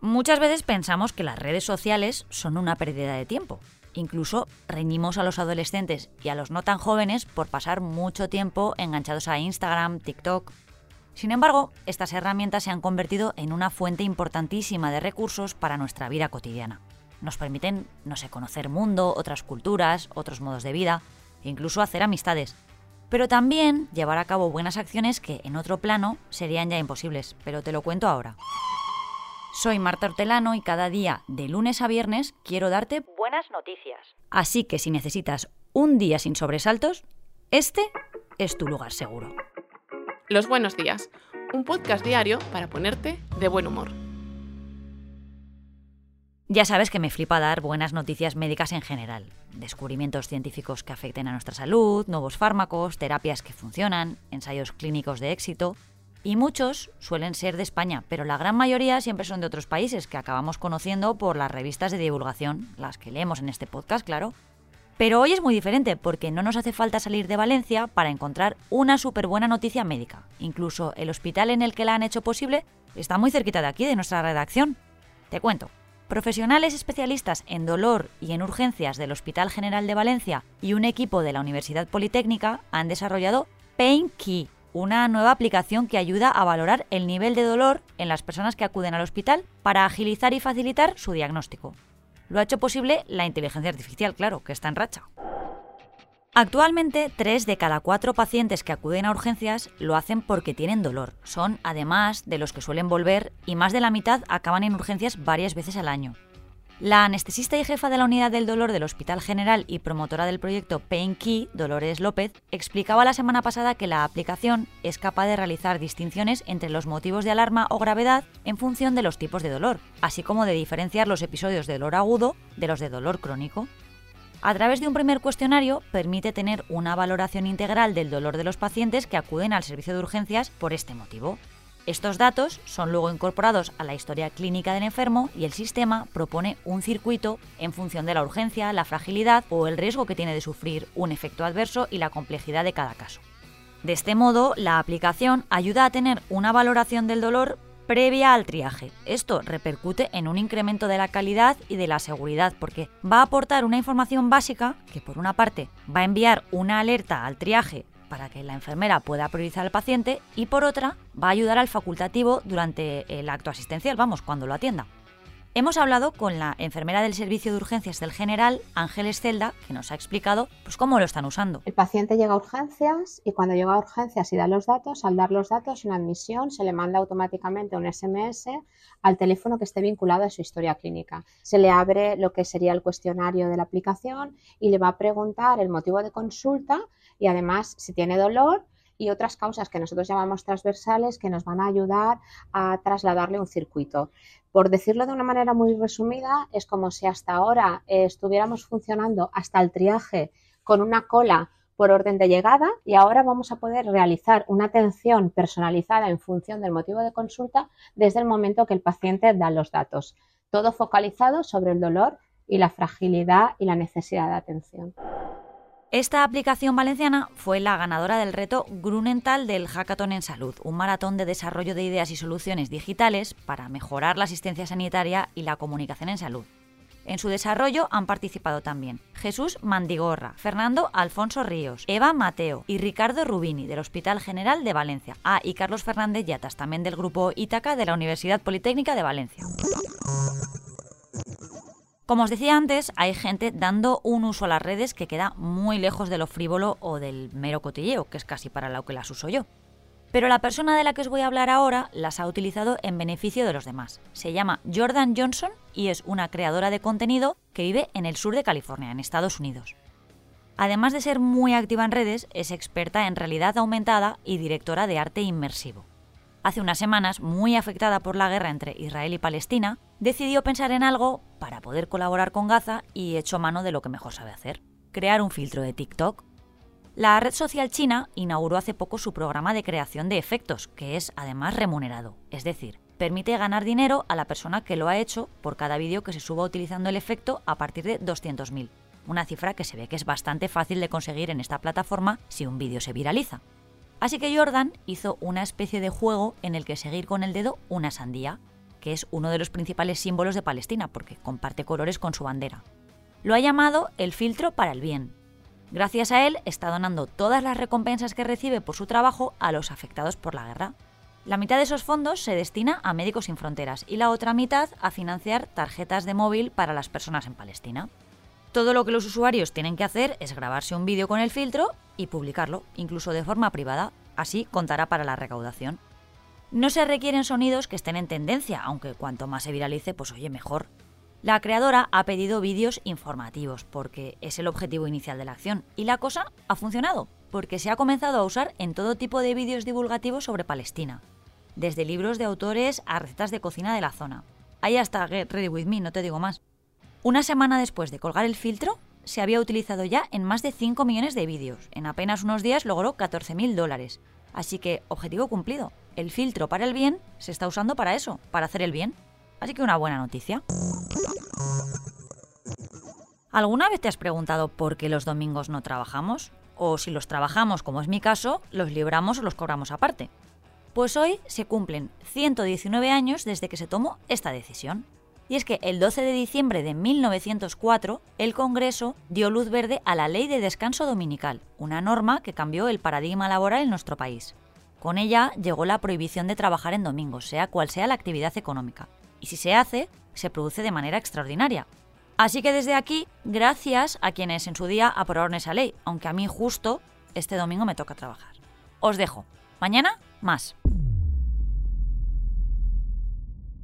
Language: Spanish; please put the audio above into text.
Muchas veces pensamos que las redes sociales son una pérdida de tiempo. Incluso reñimos a los adolescentes y a los no tan jóvenes por pasar mucho tiempo enganchados a Instagram, TikTok. Sin embargo, estas herramientas se han convertido en una fuente importantísima de recursos para nuestra vida cotidiana. Nos permiten, no sé, conocer mundo, otras culturas, otros modos de vida, e incluso hacer amistades. Pero también llevar a cabo buenas acciones que en otro plano serían ya imposibles, pero te lo cuento ahora. Soy Marta Hortelano y cada día, de lunes a viernes, quiero darte buenas noticias. Así que si necesitas un día sin sobresaltos, este es tu lugar seguro. Los buenos días, un podcast diario para ponerte de buen humor. Ya sabes que me flipa dar buenas noticias médicas en general. Descubrimientos científicos que afecten a nuestra salud, nuevos fármacos, terapias que funcionan, ensayos clínicos de éxito y muchos suelen ser de España, pero la gran mayoría siempre son de otros países que acabamos conociendo por las revistas de divulgación, las que leemos en este podcast, claro. Pero hoy es muy diferente porque no nos hace falta salir de Valencia para encontrar una súper buena noticia médica. Incluso el hospital en el que la han hecho posible está muy cerquita de aquí, de nuestra redacción. Te cuento. Profesionales especialistas en dolor y en urgencias del Hospital General de Valencia y un equipo de la Universidad Politécnica han desarrollado Pain Key, una nueva aplicación que ayuda a valorar el nivel de dolor en las personas que acuden al hospital para agilizar y facilitar su diagnóstico. Lo ha hecho posible la inteligencia artificial, claro, que está en racha. Actualmente, tres de cada cuatro pacientes que acuden a urgencias lo hacen porque tienen dolor. Son, además, de los que suelen volver y más de la mitad acaban en urgencias varias veces al año. La anestesista y jefa de la unidad del dolor del Hospital General y promotora del proyecto Pain Key, Dolores López, explicaba la semana pasada que la aplicación es capaz de realizar distinciones entre los motivos de alarma o gravedad en función de los tipos de dolor, así como de diferenciar los episodios de dolor agudo de los de dolor crónico. A través de un primer cuestionario permite tener una valoración integral del dolor de los pacientes que acuden al servicio de urgencias por este motivo. Estos datos son luego incorporados a la historia clínica del enfermo y el sistema propone un circuito en función de la urgencia, la fragilidad o el riesgo que tiene de sufrir un efecto adverso y la complejidad de cada caso. De este modo, la aplicación ayuda a tener una valoración del dolor previa al triaje. Esto repercute en un incremento de la calidad y de la seguridad porque va a aportar una información básica que por una parte va a enviar una alerta al triaje para que la enfermera pueda priorizar al paciente y por otra va a ayudar al facultativo durante el acto asistencial, vamos, cuando lo atienda. Hemos hablado con la enfermera del servicio de urgencias del general, Ángeles Celda, que nos ha explicado pues, cómo lo están usando. El paciente llega a urgencias y cuando llega a urgencias y da los datos, al dar los datos en admisión se le manda automáticamente un SMS al teléfono que esté vinculado a su historia clínica. Se le abre lo que sería el cuestionario de la aplicación y le va a preguntar el motivo de consulta y además si tiene dolor y otras causas que nosotros llamamos transversales que nos van a ayudar a trasladarle un circuito. Por decirlo de una manera muy resumida, es como si hasta ahora estuviéramos funcionando hasta el triaje con una cola por orden de llegada y ahora vamos a poder realizar una atención personalizada en función del motivo de consulta desde el momento que el paciente da los datos. Todo focalizado sobre el dolor y la fragilidad y la necesidad de atención. Esta aplicación valenciana fue la ganadora del reto Grunenthal del Hackathon en Salud, un maratón de desarrollo de ideas y soluciones digitales para mejorar la asistencia sanitaria y la comunicación en salud. En su desarrollo han participado también Jesús Mandigorra, Fernando Alfonso Ríos, Eva Mateo y Ricardo Rubini del Hospital General de Valencia. Ah, y Carlos Fernández Yatas, también del Grupo Ítaca de la Universidad Politécnica de Valencia. Como os decía antes, hay gente dando un uso a las redes que queda muy lejos de lo frívolo o del mero cotilleo, que es casi para lo que las uso yo. Pero la persona de la que os voy a hablar ahora las ha utilizado en beneficio de los demás. Se llama Jordan Johnson y es una creadora de contenido que vive en el sur de California, en Estados Unidos. Además de ser muy activa en redes, es experta en realidad aumentada y directora de arte inmersivo hace unas semanas, muy afectada por la guerra entre Israel y Palestina, decidió pensar en algo para poder colaborar con Gaza y echó mano de lo que mejor sabe hacer, crear un filtro de TikTok. La red social china inauguró hace poco su programa de creación de efectos, que es además remunerado, es decir, permite ganar dinero a la persona que lo ha hecho por cada vídeo que se suba utilizando el efecto a partir de 200.000, una cifra que se ve que es bastante fácil de conseguir en esta plataforma si un vídeo se viraliza. Así que Jordan hizo una especie de juego en el que seguir con el dedo una sandía, que es uno de los principales símbolos de Palestina porque comparte colores con su bandera. Lo ha llamado el filtro para el bien. Gracias a él está donando todas las recompensas que recibe por su trabajo a los afectados por la guerra. La mitad de esos fondos se destina a Médicos Sin Fronteras y la otra mitad a financiar tarjetas de móvil para las personas en Palestina. Todo lo que los usuarios tienen que hacer es grabarse un vídeo con el filtro y publicarlo, incluso de forma privada. Así contará para la recaudación. No se requieren sonidos que estén en tendencia, aunque cuanto más se viralice, pues oye, mejor. La creadora ha pedido vídeos informativos, porque es el objetivo inicial de la acción, y la cosa ha funcionado, porque se ha comenzado a usar en todo tipo de vídeos divulgativos sobre Palestina, desde libros de autores a recetas de cocina de la zona. Ahí hasta Get Ready With Me, no te digo más. Una semana después de colgar el filtro, se había utilizado ya en más de 5 millones de vídeos. En apenas unos días logró 14.000 dólares. Así que, objetivo cumplido. El filtro para el bien se está usando para eso, para hacer el bien. Así que una buena noticia. ¿Alguna vez te has preguntado por qué los domingos no trabajamos? O si los trabajamos, como es mi caso, los libramos o los cobramos aparte. Pues hoy se cumplen 119 años desde que se tomó esta decisión. Y es que el 12 de diciembre de 1904, el Congreso dio luz verde a la Ley de Descanso Dominical, una norma que cambió el paradigma laboral en nuestro país. Con ella llegó la prohibición de trabajar en domingos, sea cual sea la actividad económica. Y si se hace, se produce de manera extraordinaria. Así que desde aquí, gracias a quienes en su día aprobaron esa ley, aunque a mí justo este domingo me toca trabajar. Os dejo. Mañana, más.